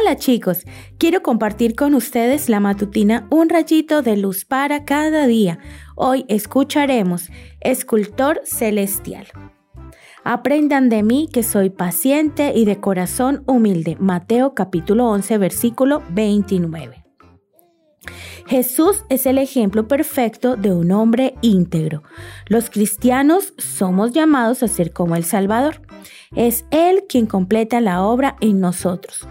Hola chicos, quiero compartir con ustedes la matutina Un rayito de luz para cada día. Hoy escucharemos Escultor Celestial. Aprendan de mí que soy paciente y de corazón humilde. Mateo capítulo 11 versículo 29. Jesús es el ejemplo perfecto de un hombre íntegro. Los cristianos somos llamados a ser como el Salvador. Es Él quien completa la obra en nosotros.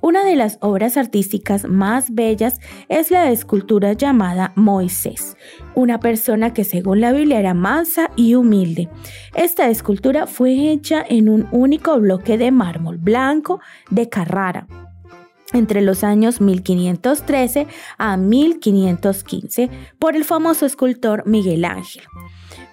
Una de las obras artísticas más bellas es la escultura llamada Moisés, una persona que según la Biblia era mansa y humilde. Esta escultura fue hecha en un único bloque de mármol blanco de Carrara entre los años 1513 a 1515 por el famoso escultor Miguel Ángel.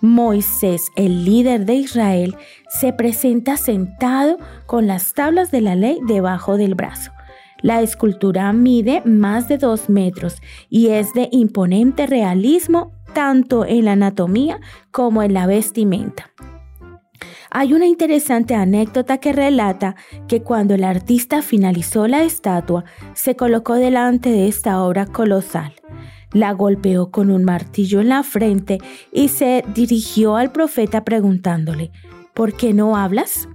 Moisés, el líder de Israel, se presenta sentado con las tablas de la ley debajo del brazo. La escultura mide más de dos metros y es de imponente realismo tanto en la anatomía como en la vestimenta. Hay una interesante anécdota que relata que cuando el artista finalizó la estatua, se colocó delante de esta obra colosal. La golpeó con un martillo en la frente y se dirigió al profeta preguntándole, ¿por qué no hablas?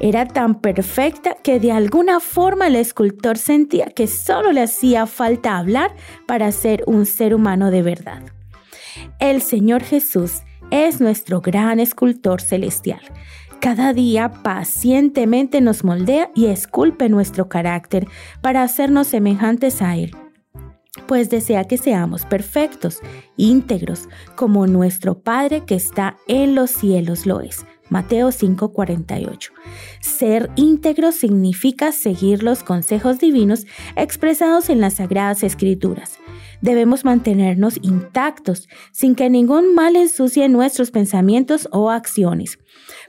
Era tan perfecta que de alguna forma el escultor sentía que solo le hacía falta hablar para ser un ser humano de verdad. El Señor Jesús es nuestro gran escultor celestial. Cada día pacientemente nos moldea y esculpe nuestro carácter para hacernos semejantes a Él pues desea que seamos perfectos, íntegros, como nuestro Padre que está en los cielos lo es. Mateo 5:48. Ser íntegro significa seguir los consejos divinos expresados en las Sagradas Escrituras. Debemos mantenernos intactos, sin que ningún mal ensucie nuestros pensamientos o acciones.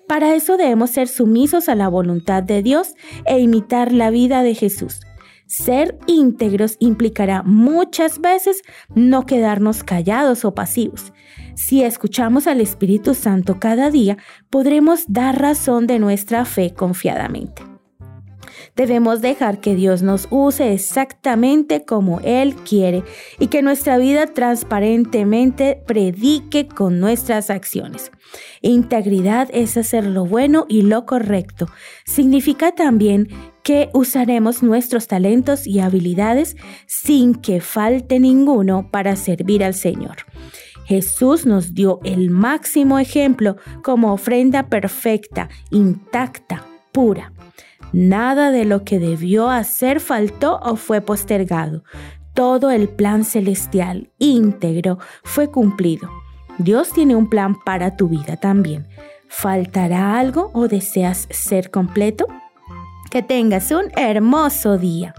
Para eso debemos ser sumisos a la voluntad de Dios e imitar la vida de Jesús. Ser íntegros implicará muchas veces no quedarnos callados o pasivos. Si escuchamos al Espíritu Santo cada día, podremos dar razón de nuestra fe confiadamente. Debemos dejar que Dios nos use exactamente como Él quiere y que nuestra vida transparentemente predique con nuestras acciones. Integridad es hacer lo bueno y lo correcto. Significa también que usaremos nuestros talentos y habilidades sin que falte ninguno para servir al Señor. Jesús nos dio el máximo ejemplo como ofrenda perfecta, intacta, pura. Nada de lo que debió hacer faltó o fue postergado. Todo el plan celestial íntegro fue cumplido. Dios tiene un plan para tu vida también. ¿Faltará algo o deseas ser completo? Que tengas un hermoso día.